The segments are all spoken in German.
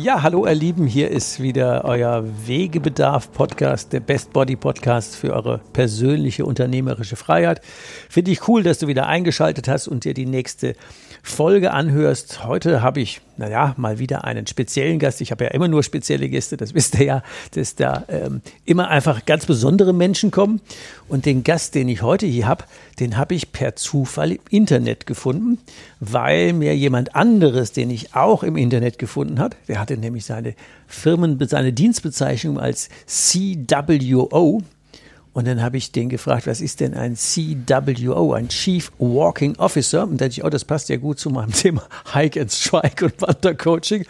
Ja, hallo ihr Lieben, hier ist wieder euer Wegebedarf-Podcast, der Best Body Podcast für eure persönliche unternehmerische Freiheit. Finde ich cool, dass du wieder eingeschaltet hast und dir die nächste Folge anhörst. Heute habe ich, naja, mal wieder einen speziellen Gast. Ich habe ja immer nur spezielle Gäste, das wisst ihr ja, dass da ähm, immer einfach ganz besondere Menschen kommen. Und den Gast, den ich heute hier habe, den habe ich per Zufall im Internet gefunden, weil mir jemand anderes, den ich auch im Internet gefunden hat, der hatte nämlich seine Firmen, seine Dienstbezeichnung als CWO, und dann habe ich den gefragt, was ist denn ein CWO, ein Chief Walking Officer? Und da dachte ich, oh, das passt ja gut zu meinem Thema Hike and Strike und Wandercoaching.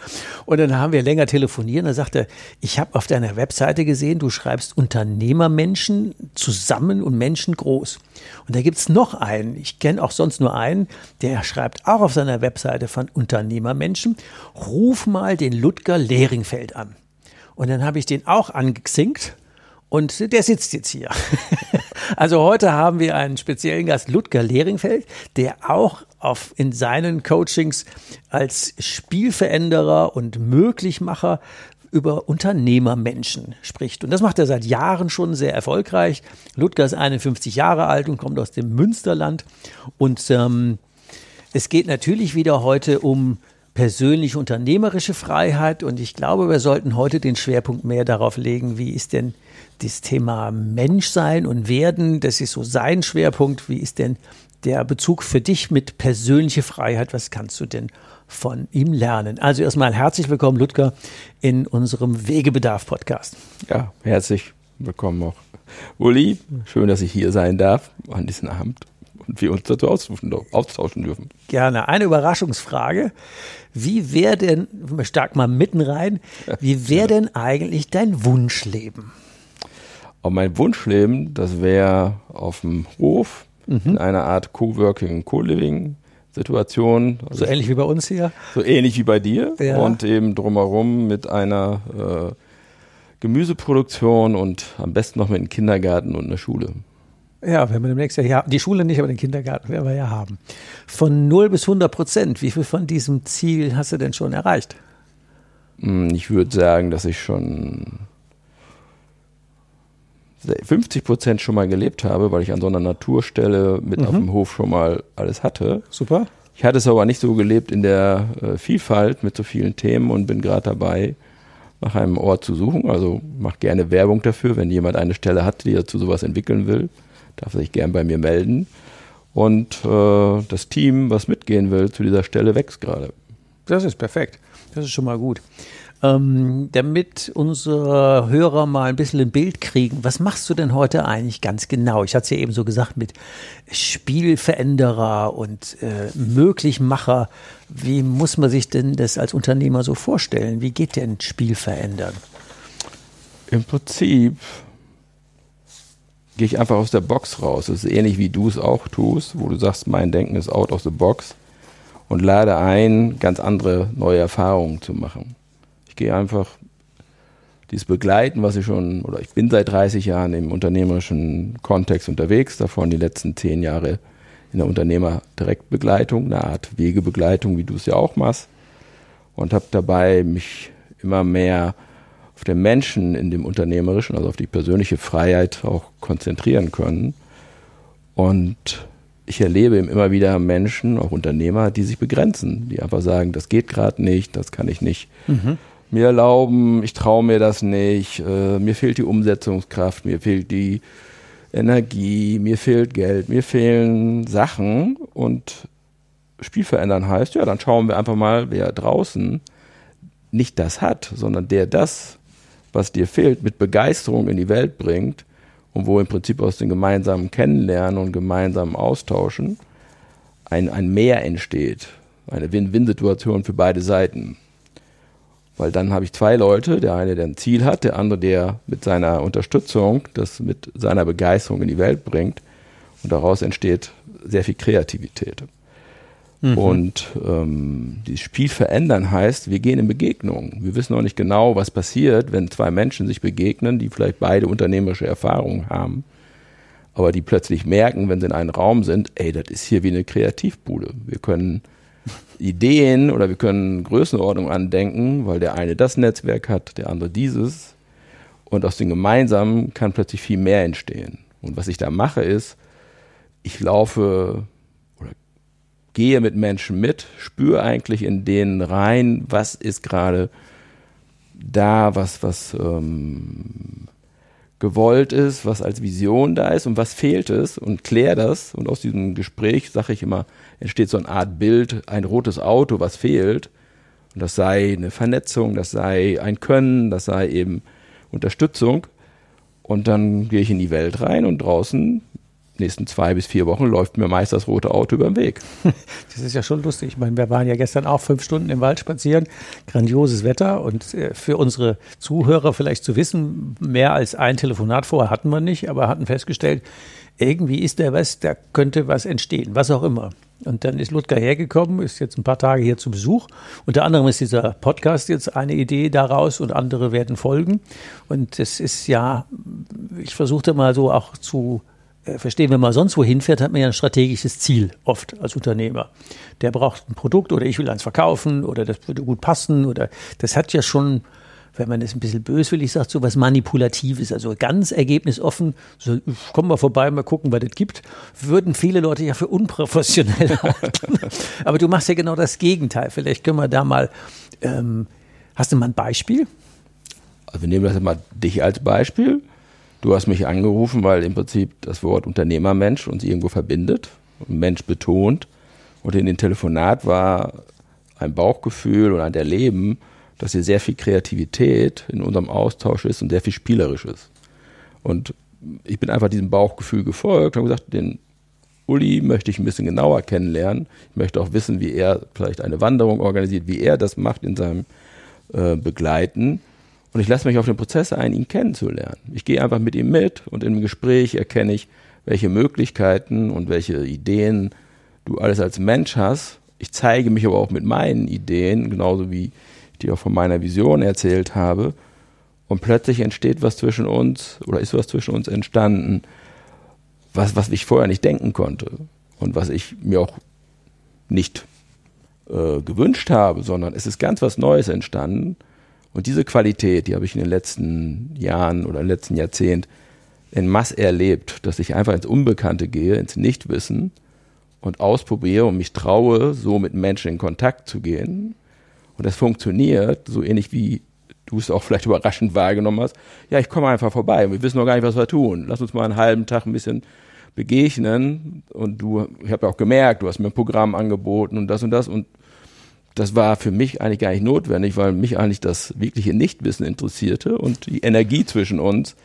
Und dann haben wir länger telefoniert. Und da sagte er, ich habe auf deiner Webseite gesehen, du schreibst Unternehmermenschen zusammen und Menschen groß. Und da gibt es noch einen, ich kenne auch sonst nur einen, der schreibt auch auf seiner Webseite von Unternehmermenschen, ruf mal den Ludger Lehringfeld an. Und dann habe ich den auch angezinkt und der sitzt jetzt hier. also heute haben wir einen speziellen Gast, Ludger Lehringfeld, der auch auf, in seinen Coachings als Spielveränderer und Möglichmacher über Unternehmermenschen spricht. Und das macht er seit Jahren schon sehr erfolgreich. Ludger ist 51 Jahre alt und kommt aus dem Münsterland. Und ähm, es geht natürlich wieder heute um persönliche unternehmerische Freiheit. Und ich glaube, wir sollten heute den Schwerpunkt mehr darauf legen, wie ist denn das Thema Menschsein und Werden, das ist so sein Schwerpunkt. Wie ist denn der Bezug für dich mit persönlicher Freiheit? Was kannst du denn von ihm lernen? Also erstmal herzlich willkommen, Ludger, in unserem Wegebedarf-Podcast. Ja, herzlich willkommen auch. Uli, schön, dass ich hier sein darf an diesem Abend wir uns dazu austauschen dürfen. Gerne. Eine Überraschungsfrage. Wie wäre denn, stark mal mitten rein, wie wäre denn eigentlich dein Wunschleben? Aber mein Wunschleben, das wäre auf dem Hof mhm. in einer Art Coworking, Co-Living. Situation. Also so ähnlich wie bei uns hier? So ähnlich wie bei dir. Ja. Und eben drumherum mit einer äh, Gemüseproduktion und am besten noch mit einem Kindergarten und einer Schule. Ja, wenn wir demnächst ja, ja die Schule nicht, aber den Kindergarten werden wir ja haben. Von 0 bis 100 Prozent, wie viel von diesem Ziel hast du denn schon erreicht? Hm, ich würde sagen, dass ich schon 50 Prozent schon mal gelebt habe, weil ich an so einer Naturstelle mit mhm. auf dem Hof schon mal alles hatte. Super. Ich hatte es aber nicht so gelebt in der äh, Vielfalt mit so vielen Themen und bin gerade dabei, nach einem Ort zu suchen. Also mache gerne Werbung dafür, wenn jemand eine Stelle hat, die dazu sowas entwickeln will, darf sich gern bei mir melden. Und äh, das Team, was mitgehen will, zu dieser Stelle wächst gerade. Das ist perfekt. Das ist schon mal gut. Ähm, damit unsere Hörer mal ein bisschen ein Bild kriegen, was machst du denn heute eigentlich ganz genau? Ich hatte es ja eben so gesagt mit Spielveränderer und äh, Möglichmacher. Wie muss man sich denn das als Unternehmer so vorstellen? Wie geht denn Spiel verändern? Im Prinzip gehe ich einfach aus der Box raus. Das ist ähnlich wie du es auch tust, wo du sagst, mein Denken ist out of the box und lade ein, ganz andere neue Erfahrungen zu machen gehe einfach dieses Begleiten, was ich schon, oder ich bin seit 30 Jahren im unternehmerischen Kontext unterwegs, davon die letzten zehn Jahre in der Unternehmerdirektbegleitung, eine Art Wegebegleitung, wie du es ja auch machst. Und habe dabei mich immer mehr auf den Menschen in dem Unternehmerischen, also auf die persönliche Freiheit auch konzentrieren können. Und ich erlebe immer wieder Menschen, auch Unternehmer, die sich begrenzen, die einfach sagen, das geht gerade nicht, das kann ich nicht. Mhm mir erlauben, ich traue mir das nicht, äh, mir fehlt die Umsetzungskraft, mir fehlt die Energie, mir fehlt Geld, mir fehlen Sachen und Spiel verändern heißt, ja, dann schauen wir einfach mal, wer draußen nicht das hat, sondern der das, was dir fehlt, mit Begeisterung in die Welt bringt und wo im Prinzip aus dem gemeinsamen Kennenlernen und gemeinsamen Austauschen ein, ein Mehr entsteht. Eine Win-Win-Situation für beide Seiten. Weil dann habe ich zwei Leute, der eine, der ein Ziel hat, der andere, der mit seiner Unterstützung das mit seiner Begeisterung in die Welt bringt. Und daraus entsteht sehr viel Kreativität. Mhm. Und ähm, das Spiel verändern heißt, wir gehen in Begegnung. Wir wissen noch nicht genau, was passiert, wenn zwei Menschen sich begegnen, die vielleicht beide unternehmerische Erfahrungen haben, aber die plötzlich merken, wenn sie in einem Raum sind, ey, das ist hier wie eine Kreativbude. Wir können Ideen oder wir können Größenordnung andenken, weil der eine das Netzwerk hat, der andere dieses. Und aus dem Gemeinsamen kann plötzlich viel mehr entstehen. Und was ich da mache ist, ich laufe gehe mit Menschen mit, spüre eigentlich in denen rein, was ist gerade da, was, was ähm, gewollt ist, was als Vision da ist und was fehlt es und kläre das. Und aus diesem Gespräch, sage ich immer, entsteht so eine Art Bild, ein rotes Auto, was fehlt. Und das sei eine Vernetzung, das sei ein Können, das sei eben Unterstützung. Und dann gehe ich in die Welt rein und draußen nächsten zwei bis vier Wochen läuft mir meist das rote Auto über den Weg. Das ist ja schon lustig. Ich meine, wir waren ja gestern auch fünf Stunden im Wald spazieren. Grandioses Wetter. Und äh, für unsere Zuhörer vielleicht zu wissen, mehr als ein Telefonat vorher hatten wir nicht, aber hatten festgestellt, irgendwie ist da was, da könnte was entstehen, was auch immer. Und dann ist Ludger hergekommen, ist jetzt ein paar Tage hier zu Besuch. Unter anderem ist dieser Podcast jetzt eine Idee daraus und andere werden folgen. Und es ist ja, ich versuchte mal so auch zu verstehen, wenn man sonst wohin fährt, hat man ja ein strategisches Ziel oft als Unternehmer. Der braucht ein Produkt oder ich will eins verkaufen oder das würde gut passen oder das hat ja schon, wenn man das ein bisschen böswillig sagt, so was Manipulatives, also ganz ergebnisoffen, so kommen wir vorbei, mal gucken, was das gibt, würden viele Leute ja für unprofessionell halten. Aber du machst ja genau das Gegenteil. Vielleicht können wir da mal, ähm, hast du mal ein Beispiel? Also wir nehmen das mal dich als Beispiel. Du hast mich angerufen, weil im Prinzip das Wort Unternehmermensch uns irgendwo verbindet und Mensch betont. Und in dem Telefonat war ein Bauchgefühl und ein Erleben, dass hier sehr viel Kreativität in unserem Austausch ist und sehr viel Spielerisches. Und ich bin einfach diesem Bauchgefühl gefolgt und habe gesagt, den Uli möchte ich ein bisschen genauer kennenlernen. Ich möchte auch wissen, wie er vielleicht eine Wanderung organisiert, wie er das macht in seinem äh, Begleiten. Und ich lasse mich auf den Prozess ein, ihn kennenzulernen. Ich gehe einfach mit ihm mit und im Gespräch erkenne ich, welche Möglichkeiten und welche Ideen du alles als Mensch hast. Ich zeige mich aber auch mit meinen Ideen, genauso wie ich dir auch von meiner Vision erzählt habe. Und plötzlich entsteht was zwischen uns oder ist was zwischen uns entstanden, was, was ich vorher nicht denken konnte und was ich mir auch nicht äh, gewünscht habe, sondern es ist ganz was Neues entstanden und diese Qualität, die habe ich in den letzten Jahren oder im letzten Jahrzehnt in Mass erlebt, dass ich einfach ins Unbekannte gehe, ins Nichtwissen und ausprobiere und mich traue, so mit Menschen in Kontakt zu gehen. Und das funktioniert, so ähnlich wie du es auch vielleicht überraschend wahrgenommen hast. Ja, ich komme einfach vorbei und wir wissen noch gar nicht, was wir tun. Lass uns mal einen halben Tag ein bisschen begegnen. Und du, ich habe ja auch gemerkt, du hast mir ein Programm angeboten und das und das. Und das war für mich eigentlich gar nicht notwendig, weil mich eigentlich das wirkliche Nichtwissen interessierte und die Energie zwischen uns.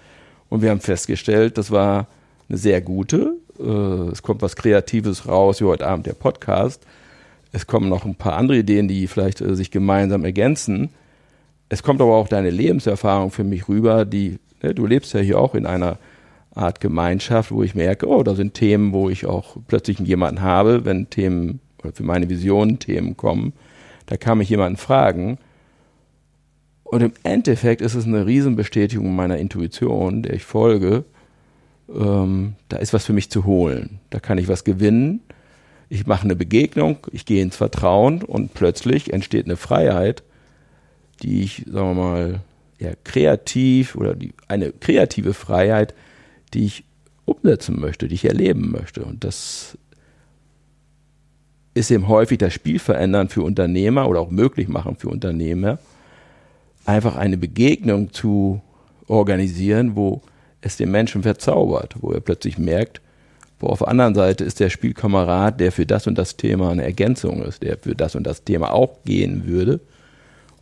Und wir haben festgestellt, das war eine sehr gute. Äh, es kommt was Kreatives raus, wie heute Abend der Podcast. Es kommen noch ein paar andere Ideen, die vielleicht äh, sich gemeinsam ergänzen. Es kommt aber auch deine Lebenserfahrung für mich rüber, die, ne, du lebst ja hier auch in einer Art Gemeinschaft, wo ich merke, oh, da sind Themen, wo ich auch plötzlich jemanden habe, wenn Themen für meine Visionen Themen kommen, da kann mich jemanden fragen. Und im Endeffekt ist es eine Riesenbestätigung meiner Intuition, der ich folge. Ähm, da ist was für mich zu holen. Da kann ich was gewinnen. Ich mache eine Begegnung, ich gehe ins Vertrauen und plötzlich entsteht eine Freiheit, die ich, sagen wir mal, ja, kreativ oder die, eine kreative Freiheit, die ich umsetzen möchte, die ich erleben möchte. Und das ist eben häufig das Spiel verändern für Unternehmer oder auch möglich machen für Unternehmer, einfach eine Begegnung zu organisieren, wo es den Menschen verzaubert, wo er plötzlich merkt, wo auf der anderen Seite ist der Spielkamerad, der für das und das Thema eine Ergänzung ist, der für das und das Thema auch gehen würde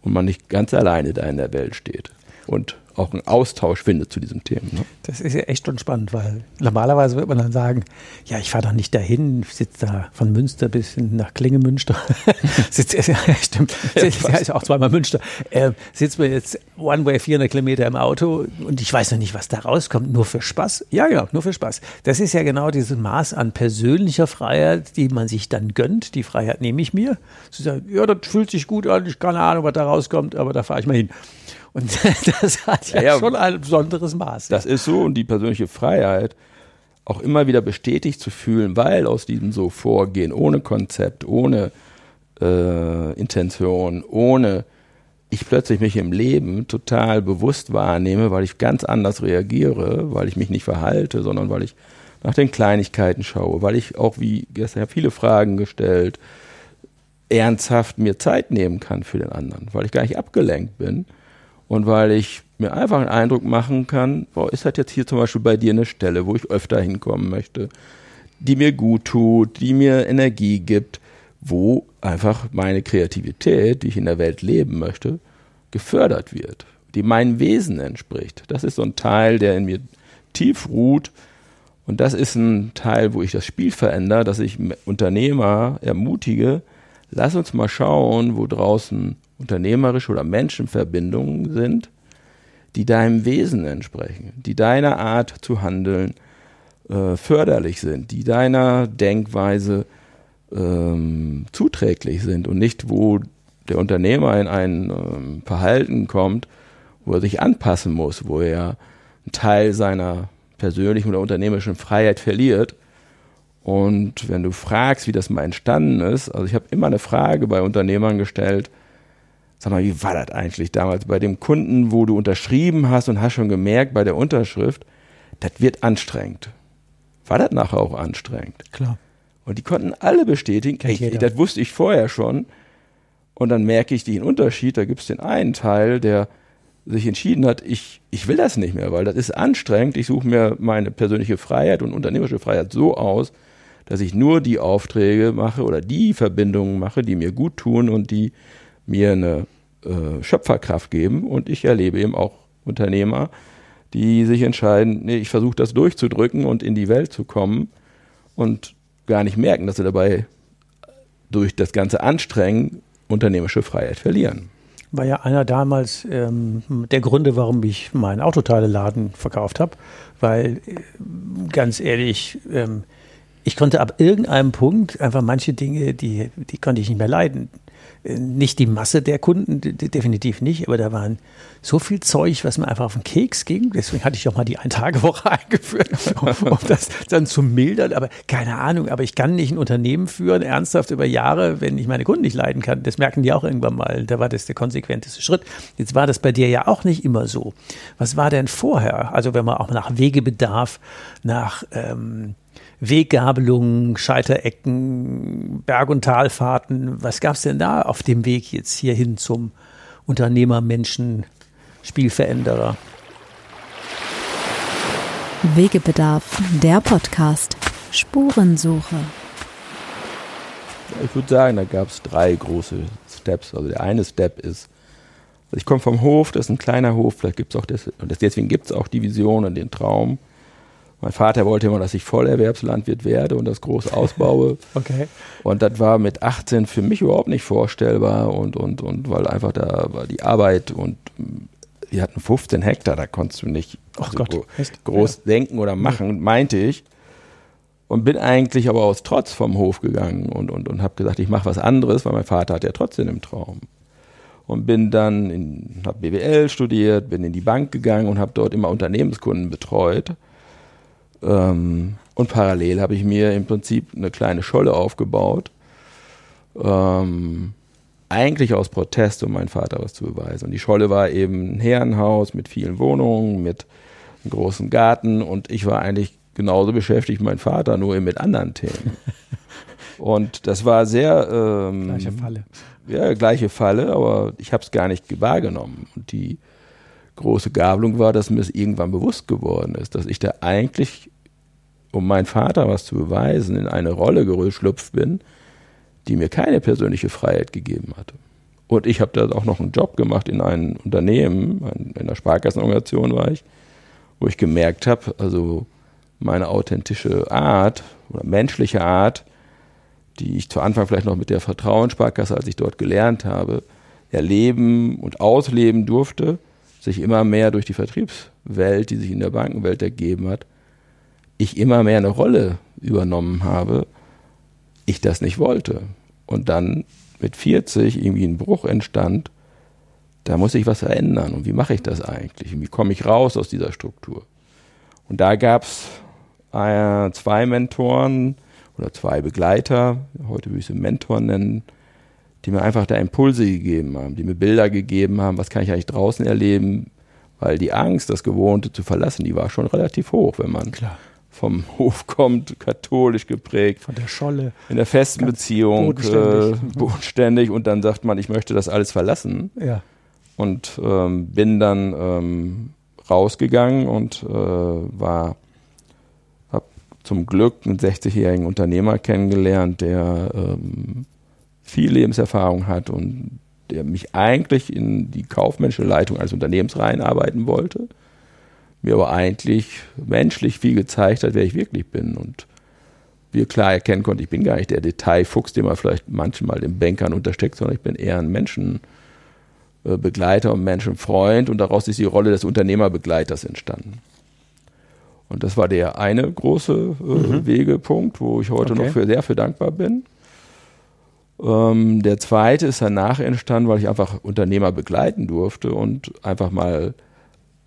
und man nicht ganz alleine da in der Welt steht. Und auch einen Austausch findet zu diesem Thema. Ne? Das ist ja echt schon spannend, weil normalerweise wird man dann sagen, ja, ich fahre doch nicht dahin, sitze da von Münster bis nach Klingemünster. sitzt, ja, stimmt, sitzt, ja, ist auch zweimal Münster. Äh, sitzt man jetzt one way 400 Kilometer im Auto und ich weiß noch nicht, was da rauskommt, nur für Spaß. Ja, ja, nur für Spaß. Das ist ja genau dieses Maß an persönlicher Freiheit, die man sich dann gönnt. Die Freiheit nehme ich mir. Zu sagen, ja, das fühlt sich gut an, ich keine Ahnung, was da rauskommt, aber da fahre ich mal hin. Und das hat ja, ja, schon ein besonderes Maß. Das ist so und die persönliche Freiheit auch immer wieder bestätigt zu fühlen, weil aus diesem so Vorgehen, ohne Konzept, ohne äh, Intention, ohne ich plötzlich mich im Leben total bewusst wahrnehme, weil ich ganz anders reagiere, weil ich mich nicht verhalte, sondern weil ich nach den Kleinigkeiten schaue, weil ich auch, wie gestern, viele Fragen gestellt, ernsthaft mir Zeit nehmen kann für den anderen, weil ich gar nicht abgelenkt bin und weil ich mir einfach einen Eindruck machen kann, boah, ist das jetzt hier zum Beispiel bei dir eine Stelle, wo ich öfter hinkommen möchte, die mir gut tut, die mir Energie gibt, wo einfach meine Kreativität, die ich in der Welt leben möchte, gefördert wird, die meinem Wesen entspricht. Das ist so ein Teil, der in mir tief ruht. Und das ist ein Teil, wo ich das Spiel verändere, dass ich Unternehmer ermutige, lass uns mal schauen, wo draußen unternehmerische oder Menschenverbindungen sind, die deinem Wesen entsprechen, die deiner Art zu handeln äh, förderlich sind, die deiner Denkweise ähm, zuträglich sind und nicht, wo der Unternehmer in ein ähm, Verhalten kommt, wo er sich anpassen muss, wo er einen Teil seiner persönlichen oder unternehmerischen Freiheit verliert. Und wenn du fragst, wie das mal entstanden ist, also ich habe immer eine Frage bei Unternehmern gestellt, Sag mal, wie war das eigentlich damals bei dem Kunden, wo du unterschrieben hast und hast schon gemerkt bei der Unterschrift, das wird anstrengend. War das nachher auch anstrengend? Klar. Und die konnten alle bestätigen, ey, das wusste ich vorher schon. Und dann merke ich den Unterschied, da gibt es den einen Teil, der sich entschieden hat, ich, ich will das nicht mehr, weil das ist anstrengend. Ich suche mir meine persönliche Freiheit und unternehmerische Freiheit so aus, dass ich nur die Aufträge mache oder die Verbindungen mache, die mir gut tun und die mir eine äh, Schöpferkraft geben. Und ich erlebe eben auch Unternehmer, die sich entscheiden, nee, ich versuche das durchzudrücken und in die Welt zu kommen und gar nicht merken, dass sie dabei durch das ganze Anstrengen unternehmerische Freiheit verlieren. War ja einer damals ähm, der Gründe, warum ich meinen Autoteileladen verkauft habe, weil äh, ganz ehrlich, ähm, ich konnte ab irgendeinem Punkt einfach manche Dinge, die, die konnte ich nicht mehr leiden. Nicht die Masse der Kunden, definitiv nicht, aber da waren so viel Zeug, was mir einfach auf den Keks ging. Deswegen hatte ich auch mal die Ein-Tage-Woche eingeführt, um, um, das dann zu mildern. Aber keine Ahnung, aber ich kann nicht ein Unternehmen führen, ernsthaft über Jahre, wenn ich meine Kunden nicht leiden kann. Das merken die auch irgendwann mal. Da war das der konsequenteste Schritt. Jetzt war das bei dir ja auch nicht immer so. Was war denn vorher? Also wenn man auch nach Wegebedarf, nach ähm, Weggabelungen, Scheiterecken, Berg- und Talfahrten. Was gab es denn da auf dem Weg jetzt hierhin zum Unternehmer, Menschen, Spielveränderer? Wegebedarf, der Podcast. Spurensuche. Ich würde sagen, da gab es drei große Steps. Also der eine Step ist, also ich komme vom Hof, das ist ein kleiner Hof, vielleicht gibt es auch das, und deswegen gibt es auch die Vision und den Traum, mein Vater wollte immer, dass ich Vollerwerbslandwirt werde und das groß ausbaue. okay. Und das war mit 18 für mich überhaupt nicht vorstellbar und, und, und weil einfach da war die Arbeit und wir hatten 15 Hektar, da konntest du nicht also Gott, gro groß ja. denken oder machen, meinte ich. Und bin eigentlich aber aus Trotz vom Hof gegangen und, und, und habe gesagt, ich mache was anderes, weil mein Vater hat ja trotzdem im Traum. Und bin dann, in, habe BWL studiert, bin in die Bank gegangen und habe dort immer Unternehmenskunden betreut ähm, und parallel habe ich mir im Prinzip eine kleine Scholle aufgebaut. Ähm, eigentlich aus Protest, um meinem Vater was zu beweisen. Und die Scholle war eben ein Herrenhaus mit vielen Wohnungen, mit einem großen Garten und ich war eigentlich genauso beschäftigt wie mein Vater, nur eben mit anderen Themen. Und das war sehr ähm, Gleiche Falle. Ja, gleiche Falle, aber ich habe es gar nicht wahrgenommen. Und die große Gabelung war, dass mir es irgendwann bewusst geworden ist, dass ich da eigentlich, um meinem Vater was zu beweisen, in eine Rolle geschlüpft bin, die mir keine persönliche Freiheit gegeben hatte. Und ich habe da auch noch einen Job gemacht in einem Unternehmen, in einer Sparkassenorganisation war ich, wo ich gemerkt habe, also meine authentische Art oder menschliche Art, die ich zu Anfang vielleicht noch mit der Vertrauenssparkasse, als ich dort gelernt habe, erleben und ausleben durfte, sich immer mehr durch die Vertriebswelt, die sich in der Bankenwelt ergeben hat, ich immer mehr eine Rolle übernommen habe, ich das nicht wollte. Und dann mit 40 irgendwie ein Bruch entstand, da muss ich was verändern. Und wie mache ich das eigentlich? Und wie komme ich raus aus dieser Struktur? Und da gab es äh, zwei Mentoren oder zwei Begleiter, heute würde ich sie Mentor nennen, die mir einfach da Impulse gegeben haben, die mir Bilder gegeben haben, was kann ich eigentlich draußen erleben, weil die Angst, das Gewohnte zu verlassen, die war schon relativ hoch, wenn man Klar. Vom Hof kommt, katholisch geprägt. Von der Scholle. In der festen Beziehung, bodenständig. Äh, bodenständig und dann sagt man, ich möchte das alles verlassen Ja. und ähm, bin dann ähm, rausgegangen und äh, war habe zum Glück einen 60-jährigen Unternehmer kennengelernt, der ähm, viel Lebenserfahrung hat und der mich eigentlich in die kaufmännische Leitung eines Unternehmens reinarbeiten wollte, mir aber eigentlich menschlich viel gezeigt hat, wer ich wirklich bin und wir klar erkennen konnte, ich bin gar nicht der Detailfuchs, den man vielleicht manchmal den Bankern untersteckt, sondern ich bin eher ein Menschen, äh, Begleiter und Menschenfreund und daraus ist die Rolle des Unternehmerbegleiters entstanden. Und das war der eine große äh, Mhm. Wegepunkt, wo ich heute Okay. noch für, sehr für dankbar bin. Ähm, der zweite ist danach entstanden, weil ich einfach Unternehmer begleiten durfte und einfach mal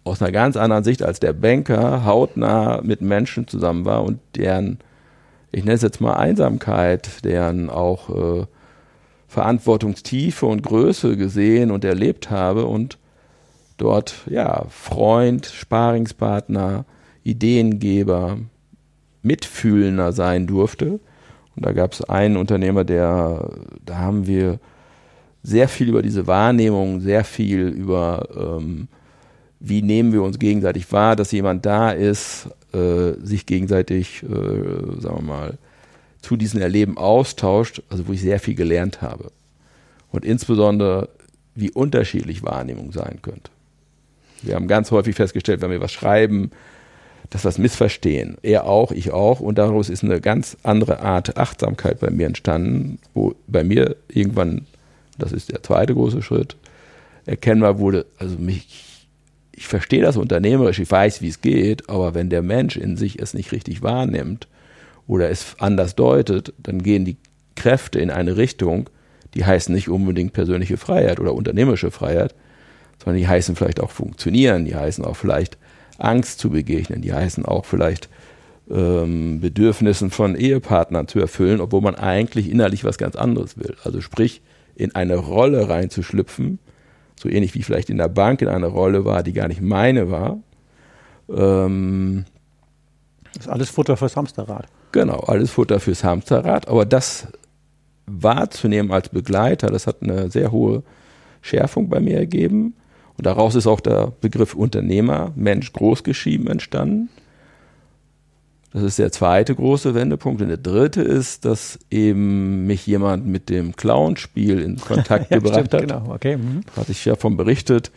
aus einer ganz anderen Sicht als der Banker hautnah mit Menschen zusammen war und deren, ich nenne es jetzt mal Einsamkeit, deren auch äh, Verantwortungstiefe und Größe gesehen und erlebt habe und dort ja Freund, Sparingspartner, Ideengeber, Mitfühlender sein durfte. Und da gab es einen Unternehmer, der, da haben wir sehr viel über diese Wahrnehmung, sehr viel über, ähm, wie nehmen wir uns gegenseitig wahr, dass jemand da ist, äh, sich gegenseitig, äh, sagen wir mal, zu diesen Erleben austauscht, also wo ich sehr viel gelernt habe. Und insbesondere, wie unterschiedlich Wahrnehmung sein könnte. Wir haben ganz häufig festgestellt, wenn wir was schreiben, dass wir es missverstehen. Er auch, ich auch. Und daraus ist eine ganz andere Art Achtsamkeit bei mir entstanden, wo bei mir irgendwann, das ist der zweite große Schritt, erkennbar wurde, also mich, ich verstehe das unternehmerisch, ich weiß, wie es geht, aber wenn der Mensch in sich es nicht richtig wahrnimmt oder es anders deutet, dann gehen die Kräfte in eine Richtung, die heißen nicht unbedingt persönliche Freiheit oder unternehmerische Freiheit, sondern die heißen vielleicht auch funktionieren, die heißen auch vielleicht Angst zu begegnen, die heißen auch vielleicht ähm, Bedürfnissen von Ehepartnern zu erfüllen, obwohl man eigentlich innerlich was ganz anderes will. Also sprich, in eine Rolle reinzuschlüpfen, so ähnlich wie ich vielleicht in der Bank in eine Rolle war, die gar nicht meine war. Ähm, Das ist alles Futter fürs Hamsterrad. Genau, alles Futter fürs Hamsterrad. Aber das wahrzunehmen als Begleiter, das hat eine sehr hohe Schärfung bei mir ergeben. Und daraus ist auch der Begriff Unternehmer, Mensch großgeschrieben entstanden. Das ist der zweite große Wendepunkt. Und der dritte ist, dass eben mich jemand mit dem Clownspiel in Kontakt Ja, gebracht stimmt, hat. genau. Okay. Mhm. Hatte ich ja von berichtet.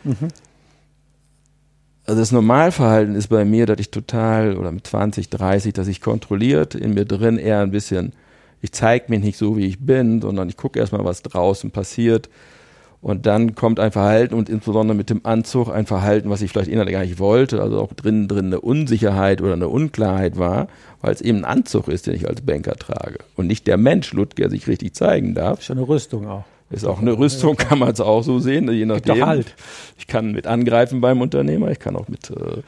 Also das Normalverhalten ist bei mir, dass ich total, oder mit 20, 30, dass ich kontrolliert in mir drin eher ein bisschen, ich zeige mich nicht so, wie ich bin, sondern ich gucke erstmal, was draußen passiert. Und dann kommt ein Verhalten und insbesondere mit dem Anzug ein Verhalten, was ich vielleicht innerlich gar nicht wollte, also auch drinnen drin eine Unsicherheit oder eine Unklarheit war, weil es eben ein Anzug ist, den ich als Banker trage. Und nicht der Mensch, Ludger, sich richtig zeigen darf. Ist ja eine Rüstung auch. Ist auch eine Rüstung, kann man es auch so sehen, je Gibt doch nachdem. Halt. Ich kann mit angreifen beim Unternehmer, ich kann auch mit äh,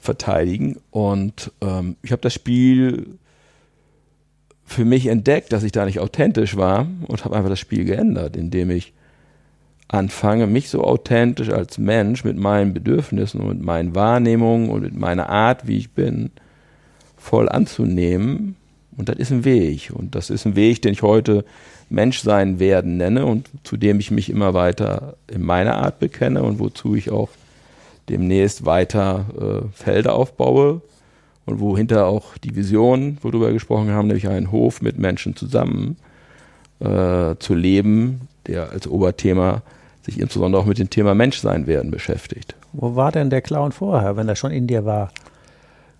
verteidigen. Und ähm, ich habe das Spiel für mich entdeckt, dass ich da nicht authentisch war und habe einfach das Spiel geändert, indem ich anfange, mich so authentisch als Mensch mit meinen Bedürfnissen und mit meinen Wahrnehmungen und mit meiner Art, wie ich bin, voll anzunehmen Und das ist ein Weg. Und das ist ein Weg, den ich heute Menschsein werden nenne und zu dem ich mich immer weiter in meiner Art bekenne und wozu ich auch demnächst weiter äh, Felder aufbaue und wohinter auch die Vision, worüber wir gesprochen haben, nämlich einen Hof mit Menschen zusammen äh, zu leben, der als Oberthema sich insbesondere auch mit dem Thema Menschsein werden beschäftigt. Wo war denn der Clown vorher, wenn er schon in dir war?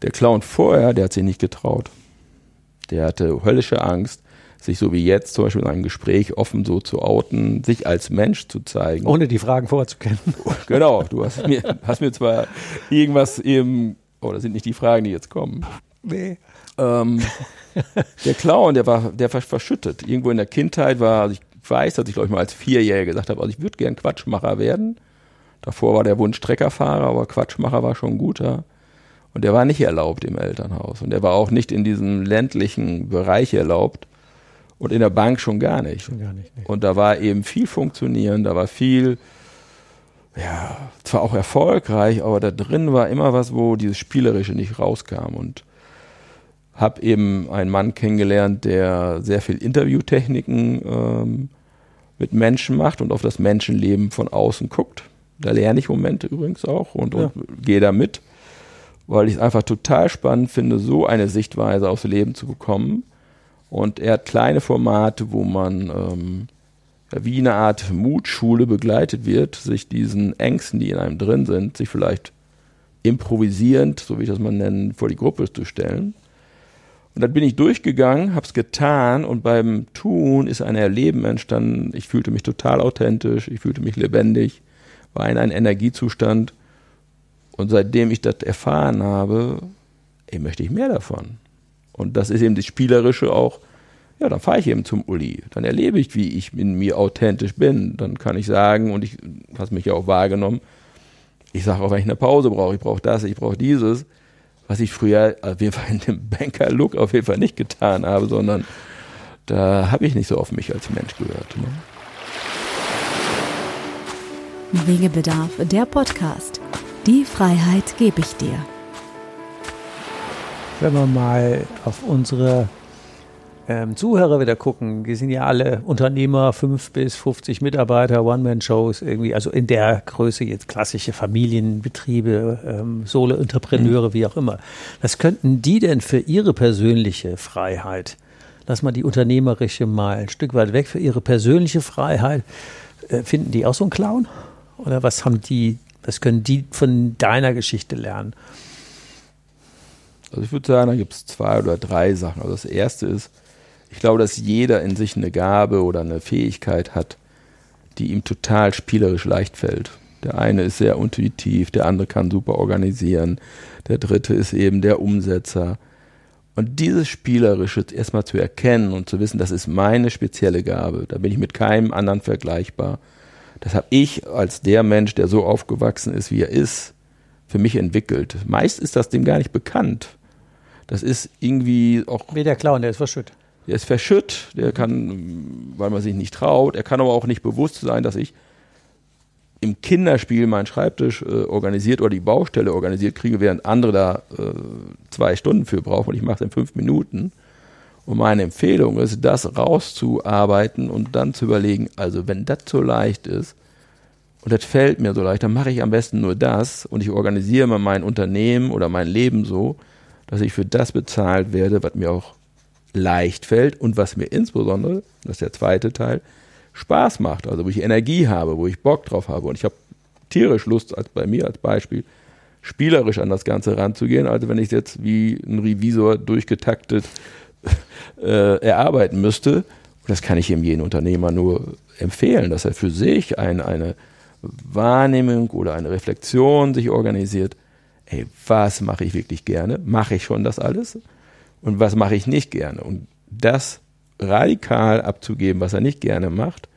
Der Clown vorher, der hat sich nicht getraut. Der hatte höllische Angst, sich so wie jetzt zum Beispiel in einem Gespräch offen so zu outen, sich als Mensch zu zeigen. Ohne die Fragen vorzukennen. Genau, du hast mir, hast mir zwar irgendwas eben, oh, das sind nicht die Fragen, die jetzt kommen. Nee. Ähm, der Clown, der war, der war verschüttet. Irgendwo in der Kindheit war, also ich weiß, dass ich glaube ich mal als Vierjähriger gesagt habe, also ich würde gern Quatschmacher werden. Davor war der Wunsch Treckerfahrer, aber Quatschmacher war schon guter. Und der war nicht erlaubt im Elternhaus. Und der war auch nicht in diesem ländlichen Bereich erlaubt. Und in der Bank schon gar nicht. Schon gar nicht. Nee. Und da war eben viel funktionieren, da war viel, ja, zwar auch erfolgreich, aber da drin war immer was, wo dieses Spielerische nicht rauskam. Und habe eben einen Mann kennengelernt, der sehr viel Interviewtechniken ähm, mit Menschen macht und auf das Menschenleben von außen guckt. Da lerne ich Momente übrigens auch und, und ja. gehe da mit, weil ich es einfach total spannend finde, so eine Sichtweise aufs Leben zu bekommen und er hat kleine Formate, wo man ähm, wie eine Art Mutschule begleitet wird, sich diesen Ängsten, die in einem drin sind, sich vielleicht improvisierend, so wie ich das mal nennen, vor die Gruppe zu stellen. Und dann bin ich durchgegangen, habe es getan und beim Tun ist ein Erleben entstanden. Ich fühlte mich total authentisch, ich fühlte mich lebendig, war in einem Energiezustand. Und seitdem ich das erfahren habe, ey, möchte ich mehr davon. Und das ist eben das Spielerische auch. Ja, dann fahre ich eben zum Uli. Dann erlebe ich, wie ich in mir authentisch bin. Dann kann ich sagen, und ich hast mich ja auch wahrgenommen, ich sage auch, wenn ich eine Pause brauche, ich brauche das, ich brauche dieses, was ich früher auf jeden Fall in dem Banker-Look auf jeden Fall nicht getan habe, sondern da habe ich nicht so auf mich als Mensch gehört. Ne? Wegebedarf, der Podcast. Die Freiheit gebe ich dir wenn wir mal auf unsere ähm, Zuhörer wieder gucken, die sind ja alle Unternehmer, 5 bis 50 Mitarbeiter, One-Man-Shows, irgendwie, also in der Größe jetzt klassische Familienbetriebe, ähm, Solo-Entrepreneure, mhm. wie auch immer. Was könnten die denn für ihre persönliche Freiheit, lass mal die unternehmerische mal ein Stück weit weg, für ihre persönliche Freiheit, äh, finden die auch so einen Clown? Oder was haben die, was können die von deiner Geschichte lernen? Also ich würde sagen, da gibt es zwei oder drei Sachen. Also das erste ist, ich glaube, dass jeder in sich eine Gabe oder eine Fähigkeit hat, die ihm total spielerisch leicht fällt. Der eine ist sehr intuitiv, der andere kann super organisieren, der dritte ist eben der Umsetzer. Und dieses Spielerische erstmal zu erkennen und zu wissen, das ist meine spezielle Gabe, da bin ich mit keinem anderen vergleichbar. Das habe ich als der Mensch, der so aufgewachsen ist, wie er ist, für mich entwickelt. Meist ist das dem gar nicht bekannt. Das ist irgendwie auch. Wie der Clown, der ist verschütt. Der ist verschütt, der kann, weil man sich nicht traut. Er kann aber auch nicht bewusst sein, dass ich im Kinderspiel meinen Schreibtisch äh, organisiert oder die Baustelle organisiert kriege, während andere da äh, zwei Stunden für brauchen und ich mache es in fünf Minuten. Und meine Empfehlung ist, das rauszuarbeiten und dann zu überlegen, also wenn das so leicht ist und das fällt mir so leicht, dann mache ich am besten nur das und ich organisiere mal mein Unternehmen oder mein Leben so, dass ich für das bezahlt werde, was mir auch leicht fällt und was mir insbesondere, das ist der zweite Teil, Spaß macht, also wo ich Energie habe, wo ich Bock drauf habe. Und ich habe tierisch Lust, als bei mir als Beispiel, spielerisch an das Ganze ranzugehen, also wenn ich es jetzt wie ein Revisor durchgetaktet äh, erarbeiten müsste. Das kann ich jedem jeden Unternehmer nur empfehlen, dass er für sich ein, eine Wahrnehmung oder eine Reflexion sich organisiert, ey, was mache ich wirklich gerne? Mache ich schon das alles? Und was mache ich nicht gerne? Und das radikal abzugeben, was er nicht gerne macht,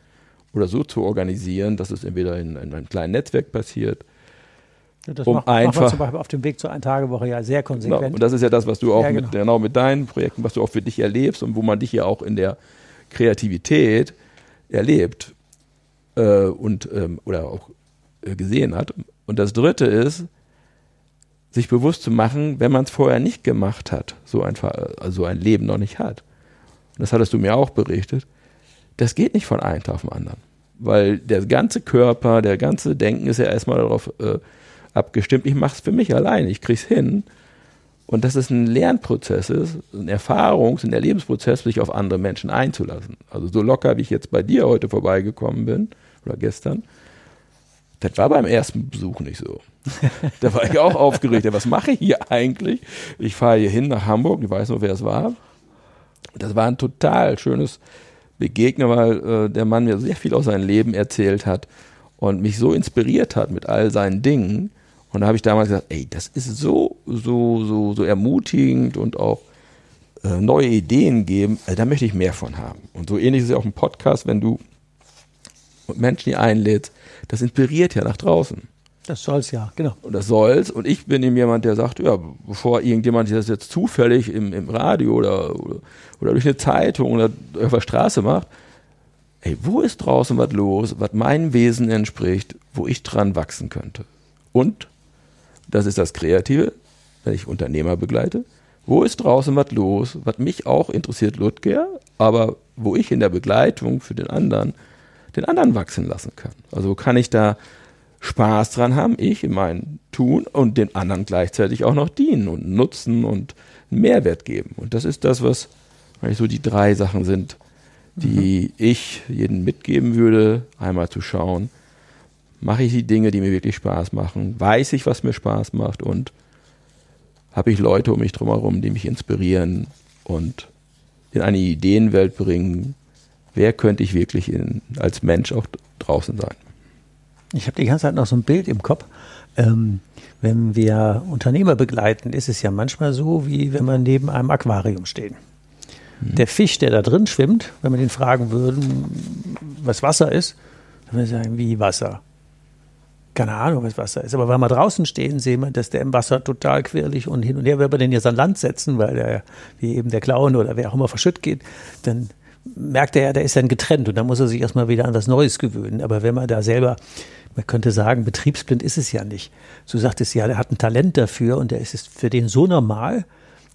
oder so zu organisieren, dass es entweder in, in einem kleinen Netzwerk passiert, ja, das um macht, einfach, macht zum Beispiel auf dem Weg zur Ein-Tage-Woche ja sehr konsequent. Genau. Und das ist ja das, was du auch ja, genau. Mit, genau mit deinen Projekten, was du auch für dich erlebst und wo man dich ja auch in der Kreativität erlebt äh, und ähm, oder auch äh, gesehen hat. Und das Dritte ist, sich bewusst zu machen, wenn man es vorher nicht gemacht hat, so ein, also ein Leben noch nicht hat. Und das hattest du mir auch berichtet. Das geht nicht von einem Tag auf den anderen. Weil der ganze Körper, der ganze Denken ist ja erstmal darauf äh, abgestimmt, ich mache es für mich allein, ich kriege es hin. Und dass es ein Lernprozess ist, ein Erfahrungs-, ein Erlebensprozess, sich auf andere Menschen einzulassen. Also so locker, wie ich jetzt bei dir heute vorbeigekommen bin, oder gestern, das war beim ersten Besuch nicht so. da war ich auch aufgeregt. Was mache ich hier eigentlich? Ich fahre hier hin nach Hamburg, ich weiß noch, wer es war. Das war ein total schönes Begegnen, weil äh, der Mann mir sehr viel aus seinem Leben erzählt hat und mich so inspiriert hat mit all seinen Dingen. Und da habe ich damals gesagt, ey, das ist so, so, so, so ermutigend und auch äh, neue Ideen geben, äh, da möchte ich mehr von haben. Und so ähnlich ist es ja auch ein Podcast, wenn du Menschen hier einlädst, das inspiriert ja nach draußen. Das soll's ja, genau. Und das soll's. Und ich bin eben jemand, der sagt, ja, bevor irgendjemand das jetzt zufällig im, im Radio oder, oder, oder durch eine Zeitung oder auf der Straße macht, ey, wo ist draußen was los, was meinem Wesen entspricht, wo ich dran wachsen könnte? Und, das ist das Kreative, wenn ich Unternehmer begleite, wo ist draußen was los, was mich auch interessiert, Ludger, aber wo ich in der Begleitung für den anderen, den anderen wachsen lassen kann. Also kann ich da Spaß dran haben, ich in meinem Tun und den anderen gleichzeitig auch noch dienen und nutzen und einen Mehrwert geben. Und das ist das, was eigentlich so die drei Sachen sind, die mhm. ich jedem mitgeben würde, einmal zu schauen, mache ich die Dinge, die mir wirklich Spaß machen, weiß ich, was mir Spaß macht und habe ich Leute um mich drumherum, die mich inspirieren und in eine Ideenwelt bringen, wer könnte ich wirklich in, als Mensch auch draußen sein. Ich habe die ganze Zeit noch so ein Bild im Kopf. Ähm, wenn wir Unternehmer begleiten, ist es ja manchmal so, wie wenn man neben einem Aquarium steht. Mhm. Der Fisch, der da drin schwimmt, wenn wir den fragen würden, was Wasser ist, dann würde er sagen, wie Wasser. Keine Ahnung, was Wasser ist. Aber wenn wir draußen stehen, sehen wir, dass der im Wasser total quirlig und hin und her, wenn wir den jetzt an Land setzen, weil der, wie eben der Clown oder wer auch immer verschütt geht, dann merkt er ja, der ist dann getrennt und dann muss er sich erstmal wieder an was Neues gewöhnen. Aber wenn man da selber man könnte sagen, betriebsblind ist es ja nicht. Du sagtest ja, der hat ein Talent dafür und der ist es für den so normal,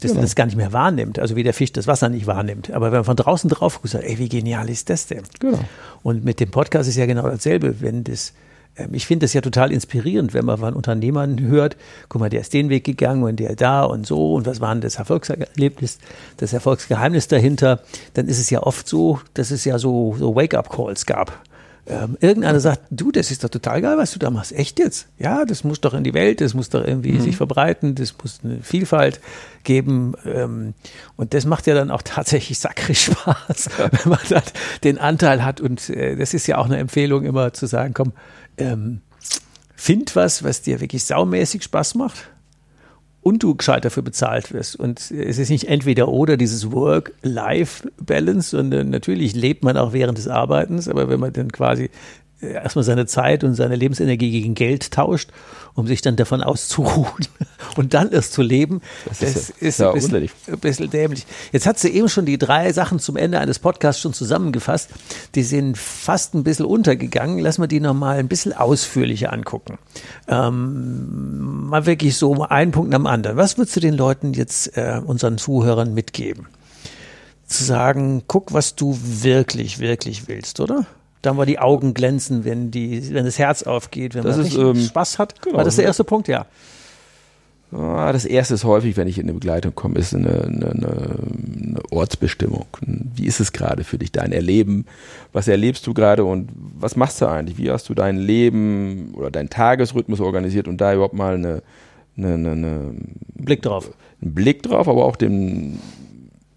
dass genau. er das gar nicht mehr wahrnimmt. Also wie der Fisch das Wasser nicht wahrnimmt. Aber wenn man von draußen drauf guckt, sagt, ey, wie genial ist das denn? Genau. Und mit dem Podcast ist ja genau dasselbe. Wenn das, ich finde das ja total inspirierend, wenn man von Unternehmern hört, guck mal, der ist den Weg gegangen und der da und so und was war denn das Erfolgserlebnis, das Erfolgsgeheimnis dahinter, dann ist es ja oft so, dass es ja so, so Wake-up-Calls gab ähm, irgendeiner sagt, du, das ist doch total geil, was du da machst. Echt jetzt? Ja, das muss doch in die Welt, das muss doch irgendwie mhm. sich verbreiten, das muss eine Vielfalt geben. Ähm, und das macht ja dann auch tatsächlich sakrisch Spaß, wenn man dann den Anteil hat. Und äh, das ist ja auch eine Empfehlung, immer zu sagen, komm, ähm, find was, was dir wirklich saumäßig Spaß macht und du gescheit dafür bezahlt wirst. Und es ist nicht entweder oder dieses Work-Life-Balance, sondern natürlich lebt man auch während des Arbeitens, aber wenn man dann quasi erstmal seine Zeit und seine Lebensenergie gegen Geld tauscht, um sich dann davon auszuruhen und dann erst zu leben, das, das ist, ist ja, ein, bisschen, ein, bisschen, dämlich. Jetzt hat sie eben schon die drei Sachen zum Ende eines Podcasts schon zusammengefasst. Die sind fast ein bisschen untergegangen. Lass mal die nochmal ein bisschen ausführlicher angucken. Ähm, mal wirklich so einen Punkt nach dem anderen. Was würdest du den Leuten jetzt, äh, unseren Zuhörern mitgeben? Zu sagen, guck, was du wirklich, wirklich willst, oder? Dann mal die Augen glänzen, wenn, die, wenn das Herz aufgeht, wenn das man ist, ähm, Spaß hat. Genau. War das der erste Punkt? Ja. Ah, das erste ist häufig, wenn ich in eine Begleitung komme, ist eine, eine, eine Ortsbestimmung. Wie ist es gerade für dich, dein Erleben? Was erlebst du gerade und was machst du eigentlich? Wie hast du dein Leben oder deinen Tagesrhythmus organisiert und da überhaupt mal eine, eine, eine Blick drauf. Einen Blick drauf, aber auch dem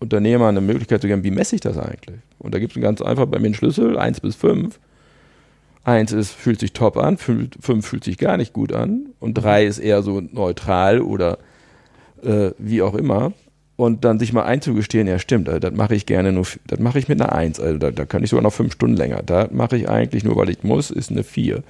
Unternehmer eine Möglichkeit zu geben, wie messe ich das eigentlich? Und da gibt es ganz einfach bei mir einen Schlüssel, 1 bis 5. 1 ist, fühlt sich top an, 5 fühlt sich gar nicht gut an und 3 ist eher so neutral oder äh, wie auch immer. Und dann sich mal einzugestehen, ja stimmt, also das mache ich gerne nur, das mache ich mit einer 1, also da, da kann ich sogar noch 5 Stunden länger. Da mache ich eigentlich nur, weil ich muss, ist eine 4.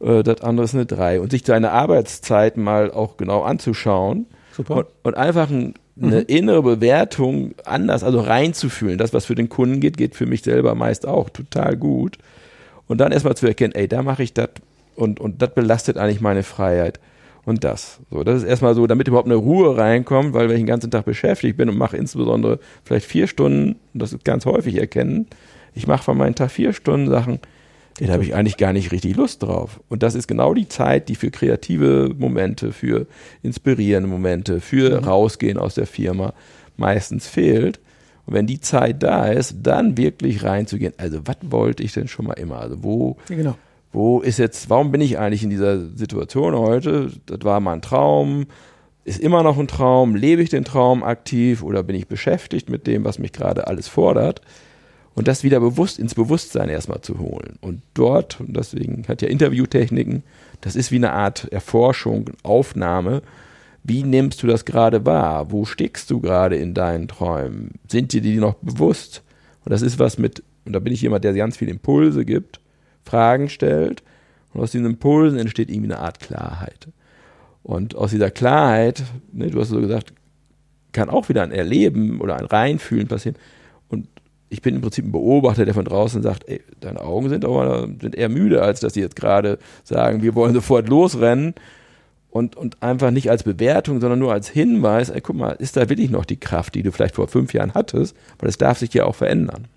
Äh, das andere ist eine 3. Und sich seine Arbeitszeit mal auch genau anzuschauen Super. Und, und einfach ein eine mhm. innere Bewertung anders, also reinzufühlen. Das, was für den Kunden geht, geht für mich selber meist auch total gut. Und dann erstmal zu erkennen, ey, da mache ich das und, und das belastet eigentlich meine Freiheit. und das. So, das ist erstmal so, damit überhaupt eine Ruhe reinkommt, weil wenn ich den ganzen Tag beschäftigt bin und mache insbesondere vielleicht vier Stunden, das ist ganz häufig erkennen, ich mache von meinen Tag vier Stunden Sachen, da habe ich eigentlich gar nicht richtig Lust drauf. Und das ist genau die Zeit, die für kreative Momente, für inspirierende Momente, für mhm. rausgehen aus der Firma meistens fehlt. Und wenn die Zeit da ist, dann wirklich reinzugehen. Also, was wollte ich denn schon mal immer? Also, wo, ja, genau wo ist jetzt, warum bin ich eigentlich in dieser Situation heute? Das war mal ein Traum, ist immer noch ein Traum, lebe ich den Traum aktiv oder bin ich beschäftigt mit dem, was mich gerade alles fordert? Und das wieder bewusst ins Bewusstsein erstmal zu holen. Und dort, und deswegen hat ja Interviewtechniken, das ist wie eine Art Erforschung, Aufnahme. Wie nimmst du das gerade wahr? Wo steckst du gerade in deinen Träumen? Sind dir die noch bewusst? Und das ist was mit, und da bin ich jemand, der ganz viele Impulse gibt Fragen stellt und aus diesen Impulsen entsteht irgendwie eine Art Klarheit. Und aus dieser Klarheit, ne, du hast so gesagt, kann auch wieder ein Erleben oder ein Reinfühlen passieren. Ich bin im Prinzip ein Beobachter, der von draußen sagt, ey, deine Augen sind aber sind eher müde, als dass sie jetzt gerade sagen, wir wollen sofort losrennen. Und, und einfach nicht als Bewertung, sondern nur als Hinweis, ey, guck mal, ist da wirklich noch die Kraft, die du vielleicht vor fünf Jahren hattest? Weil es darf sich ja auch verändern.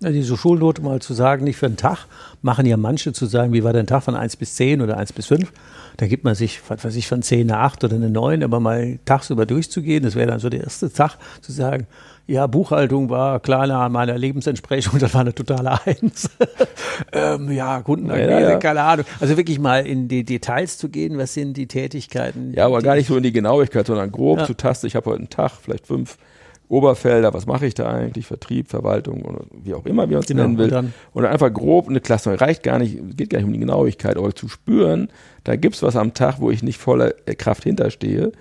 Ja, diese Schulnote mal zu sagen, nicht für einen Tag, machen ja manche zu sagen, wie war dein Tag von 1 bis 10 oder 1 bis 5. Da gibt man sich, was weiß ich, von 10 eine 8 oder eine 9, aber mal tagsüber durchzugehen, das wäre dann so der erste Tag, zu sagen, ja, Buchhaltung war klar nach meiner Lebensentsprechung, das war eine totale Eins. ähm, ja, Kundenakquise, ja, ja. keine Ahnung. Also wirklich mal in die Details zu gehen, was sind die Tätigkeiten? Ja, aber gar nicht so in die Genauigkeit, sondern grob ja. zu tasten. Ich habe heute einen Tag, vielleicht fünf Oberfelder, was mache ich da eigentlich, Vertrieb, Verwaltung oder wie auch immer, wie man es genau, nennen will. Und dann, und dann einfach grob eine Klasse. Reicht gar nicht, geht gar nicht um die Genauigkeit, aber zu spüren, da gibt's was am Tag, wo ich nicht voller Kraft hinterstehe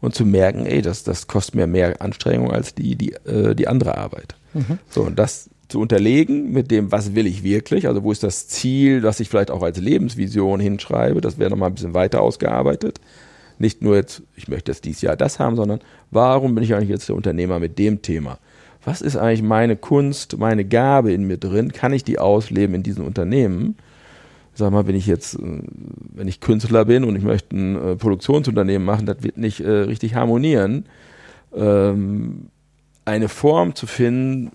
und zu merken, ey, das, das kostet mir mehr Anstrengung als die, die, äh, die andere Arbeit. Mhm. So, und das zu unterlegen mit dem, was will ich wirklich, also wo ist das Ziel, das ich vielleicht auch als Lebensvision hinschreibe, das wäre nochmal ein bisschen weiter ausgearbeitet nicht nur jetzt, ich möchte jetzt dieses Jahr das haben, sondern warum bin ich eigentlich jetzt der Unternehmer mit dem Thema? Was ist eigentlich meine Kunst, meine Gabe in mir drin? Kann ich die ausleben in diesem Unternehmen? Sag mal, wenn ich jetzt, äh, wenn ich Künstler bin und ich möchte ein äh, Produktionsunternehmen machen, das wird nicht äh, richtig harmonieren. Ähm, eine Form zu finden,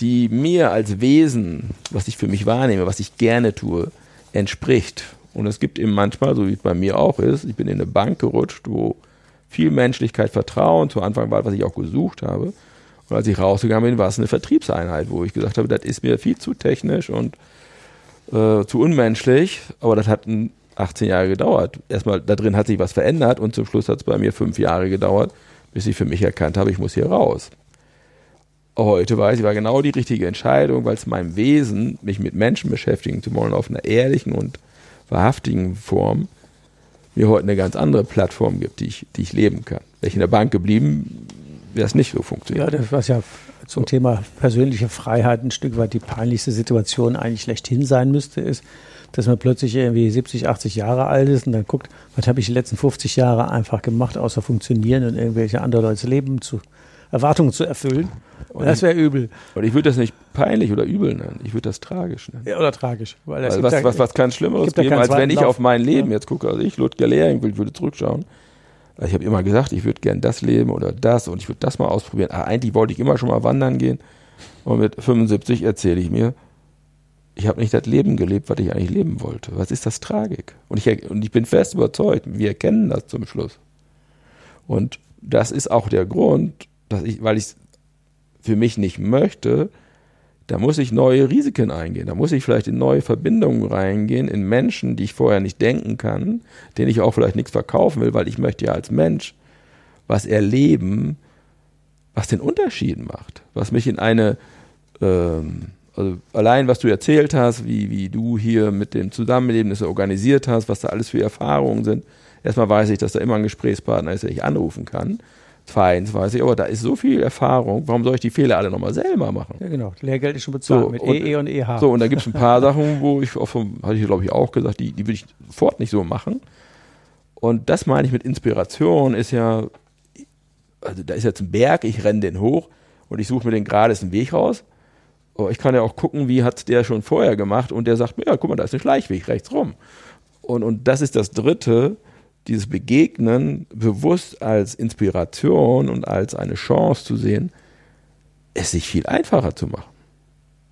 die mir als Wesen, was ich für mich wahrnehme, was ich gerne tue, entspricht. Und es gibt eben manchmal, so wie es bei mir auch ist, ich bin in eine Bank gerutscht, wo viel Menschlichkeit, Vertrauen zu Anfang war, was ich auch gesucht habe. Und als ich rausgegangen bin, war es eine Vertriebseinheit, wo ich gesagt habe, das ist mir viel zu technisch und äh, zu unmenschlich. Aber das hat 18 Jahre gedauert. Erstmal, da drin hat sich was verändert und zum Schluss hat es bei mir fünf Jahre gedauert, bis ich für mich erkannt habe, ich muss hier raus. Heute weiß ich, war genau die richtige Entscheidung, weil es meinem Wesen, mich mit Menschen beschäftigen zu wollen, auf einer ehrlichen und wahrhaftigen Form mir heute eine ganz andere Plattform gibt, die ich, die ich leben kann. Wäre ich in der Bank geblieben, wäre es nicht so funktioniert. Ja, das was ja zum so. Thema persönliche Freiheit ein Stück weit die peinlichste Situation eigentlich schlechthin sein müsste, ist, dass man plötzlich irgendwie 70, 80 Jahre alt ist und dann guckt, was habe ich die letzten 50 Jahre einfach gemacht, außer funktionieren und irgendwelche andere Leute Leben zu Erwartungen zu erfüllen. Und das wäre übel. Und ich würde das nicht peinlich oder übel nennen. Ich würde das tragisch nennen. Ja, oder tragisch. Weil, weil was, was, was kann Schlimmeres geben, als wenn ich Lauf. auf mein Leben ja. jetzt gucke. Also ich, Ludger Lehring, würde zurückschauen. Also ich habe immer gesagt, ich würde gern das leben oder das und ich würde das mal ausprobieren. Aber eigentlich wollte ich immer schon mal wandern gehen. Und mit 75 erzähle ich mir, ich habe nicht das Leben gelebt, was ich eigentlich leben wollte. Was ist das Tragik? Und ich, und ich bin fest überzeugt, wir erkennen das zum Schluss. Und das ist auch der Grund, dass ich, weil ich es für mich nicht möchte, da muss ich neue Risiken eingehen. Da muss ich vielleicht in neue Verbindungen reingehen, in Menschen, die ich vorher nicht denken kann, denen ich auch vielleicht nichts verkaufen will, weil ich möchte ja als Mensch was erleben, was den Unterschied macht, was mich in eine, ähm, also allein was du erzählt hast, wie, wie du hier mit dem Zusammenleben das organisiert hast, was da alles für Erfahrungen sind. Erstmal weiß ich, dass da immer ein Gesprächspartner ist, der ich anrufen kann. Zweitens weiß ich, aber da ist so viel Erfahrung, warum soll ich die Fehler alle nochmal selber machen? Ja, genau. Lehrgeld ist schon bezahlt so, mit und, EE und EH. So, und da gibt es ein paar Sachen, wo ich, auch vom, hatte ich glaube ich auch gesagt, die, die will ich sofort nicht so machen. Und das meine ich mit Inspiration, ist ja, also da ist jetzt ein Berg, ich renne den hoch und ich suche mir den geradesten Weg raus. Aber ich kann ja auch gucken, wie hat der schon vorher gemacht und der sagt mir, ja, guck mal, da ist ein Schleichweg rechts rum. Und, und das ist das Dritte, dieses Begegnen bewusst als Inspiration und als eine Chance zu sehen, es sich viel einfacher zu machen.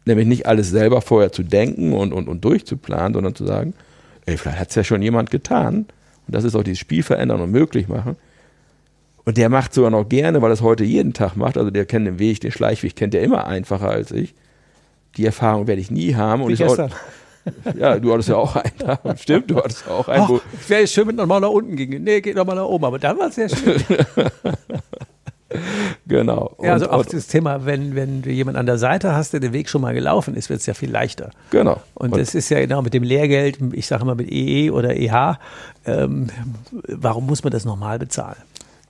Nämlich nicht alles selber vorher zu denken und, und, und durchzuplanen, sondern zu sagen, ey, vielleicht hat es ja schon jemand getan. Und das ist auch dieses Spiel verändern und möglich machen. Und der macht sogar noch gerne, weil er es heute jeden Tag macht. Also der kennt den Weg, den Schleichweg kennt er immer einfacher als ich. Die Erfahrung werde ich nie haben. Wie gestern. Auch, ja, du hattest ja auch einen. Stimmt, du hattest auch einen. Ach, wäre schön, wenn nochmal nach unten ging. Nee, geht nochmal nach oben. Aber dann war es sehr schön. genau. Ja, also auch das Thema, wenn, wenn du jemanden an der Seite hast, der den Weg schon mal gelaufen ist, wird es ja viel leichter. Genau. Und, und das ist ja genau mit dem Lehrgeld, ich sage immer mit EE oder EH, ähm, warum muss man das nochmal bezahlen?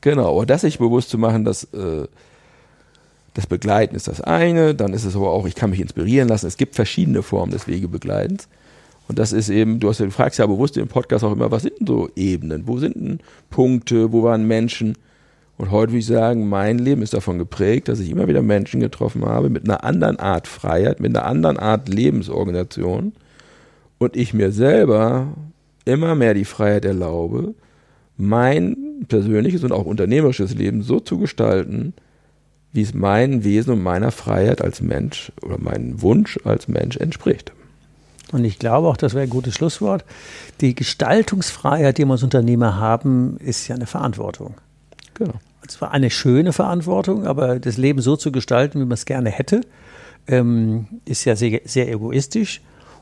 Genau, aber das sich bewusst zu machen, dass äh, das Begleiten ist das eine, dann ist es aber auch, ich kann mich inspirieren lassen. Es gibt verschiedene Formen des Wegebegleitens. Und das ist eben, du, hast, du fragst ja bewusst im Podcast auch immer, was sind denn so Ebenen? Wo sind denn Punkte? Wo waren Menschen? Und heute würde ich sagen, mein Leben ist davon geprägt, dass ich immer wieder Menschen getroffen habe mit einer anderen Art Freiheit, mit einer anderen Art Lebensorganisation und ich mir selber immer mehr die Freiheit erlaube, mein persönliches und auch unternehmerisches Leben so zu gestalten, wie es meinem Wesen und meiner Freiheit als Mensch oder meinem Wunsch als Mensch entspricht. Und ich glaube auch, das wäre ein gutes Schlusswort. Die Gestaltungsfreiheit, die wir als Unternehmer haben, ist ja eine Verantwortung. Genau. Zwar eine schöne Verantwortung, aber das Leben so zu gestalten, wie man es gerne hätte, ähm, ist ja sehr, sehr egoistisch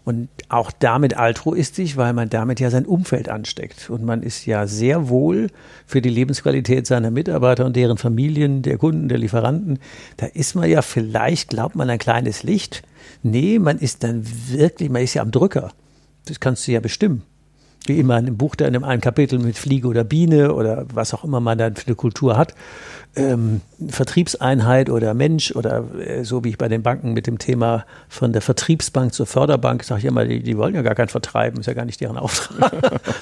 und auch damit altruistisch, weil man damit ja sein Umfeld ansteckt. Und man ist ja sehr wohl für die Lebensqualität seiner Mitarbeiter und deren Familien, der Kunden, der Lieferanten. Da ist man ja vielleicht, glaubt man, ein kleines Licht. Nee, man ist dann wirklich, man ist ja am Drücker. Das kannst du ja bestimmen wie immer in einem Buch, da in einem Kapitel mit Fliege oder Biene oder was auch immer man dann für eine Kultur hat, ähm, Vertriebseinheit oder Mensch oder äh, so wie ich bei den Banken mit dem Thema von der Vertriebsbank zur Förderbank sage ich immer, die, die wollen ja gar kein Vertreiben, ist ja gar nicht deren Auftrag.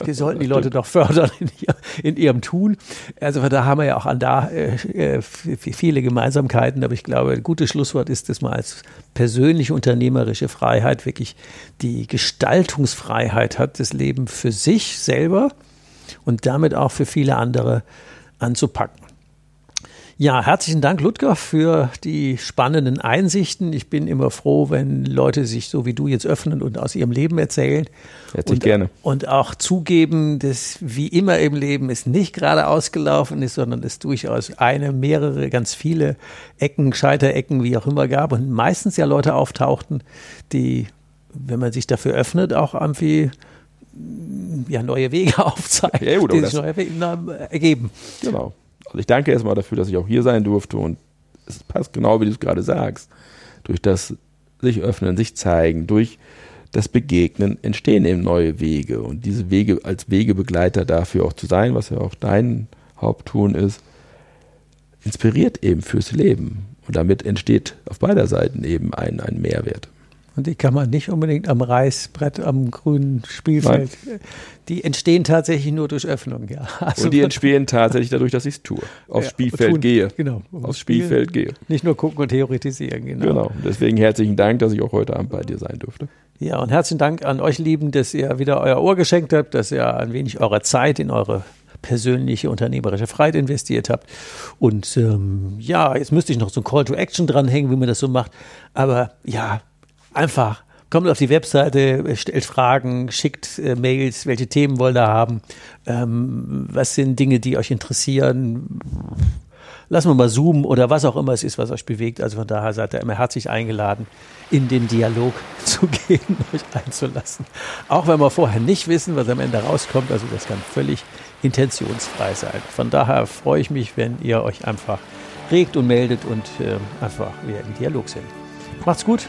die sollten die Leute doch fördern in, ihr, in ihrem Tun. Also da haben wir ja auch an da äh, äh viele Gemeinsamkeiten, aber ich glaube, ein gutes Schlusswort ist das mal als persönliche unternehmerische Freiheit wirklich die Gestaltungsfreiheit hat, das Leben für sich selber und damit auch für viele andere anzupacken. Ja, herzlichen Dank, Ludger, für die spannenden Einsichten. Ich bin immer froh, wenn Leute sich so wie du jetzt öffnen und aus ihrem Leben erzählen. Herzlich und, gerne. Und auch zugeben, dass wie immer im Leben es nicht gerade ausgelaufen ist, sondern es durchaus eine, mehrere, ganz viele Ecken, Scheiterecken, wie auch immer gab und meistens ja Leute auftauchten, die, wenn man sich dafür öffnet, auch irgendwie ja, neue Wege aufzeigen, ja, gut, die sich neue Wege ergeben. Genau. Also ich danke erstmal dafür, dass ich auch hier sein durfte und es passt genau, wie du es gerade sagst. Durch das sich öffnen, sich zeigen, durch das Begegnen entstehen eben neue Wege und diese Wege als Wegebegleiter dafür auch zu sein, was ja auch dein Haupttun ist, inspiriert eben fürs Leben. Und damit entsteht auf beider Seiten eben ein, ein Mehrwert. Und die kann man nicht unbedingt am Reißbrett, am grünen Spielfeld. Nein. Die entstehen tatsächlich nur durch Öffnung, ja. Also und die entstehen tatsächlich dadurch, dass ich es tue. Aufs ja, Spielfeld tun, gehe. Genau. Aufs Spielfeld gehe. Nicht nur gucken und theoretisieren, genau. Genau. Deswegen herzlichen Dank, dass ich auch heute Abend bei dir sein durfte. Ja, und herzlichen Dank an euch Lieben, dass ihr wieder euer Ohr geschenkt habt, dass ihr ein wenig eurer Zeit in eure persönliche unternehmerische Freiheit investiert habt. Und ähm, ja, jetzt müsste ich noch so ein Call to Action dranhängen, wie man das so macht. Aber ja, einfach kommt auf die Webseite, stellt Fragen, schickt äh, Mails, welche Themen wollt ihr haben, ähm, was sind Dinge, die euch interessieren. Lassen wir mal zoomen oder was auch immer es ist, was euch bewegt. Also von daher seid ihr immer herzlich eingeladen, in den Dialog zu gehen, euch einzulassen. Auch wenn wir vorher nicht wissen, was am Ende rauskommt. Also das kann völlig intentionsfrei sein. Von daher freue ich mich, wenn ihr euch einfach regt und meldet und äh, einfach wieder im Dialog sind. Macht's gut.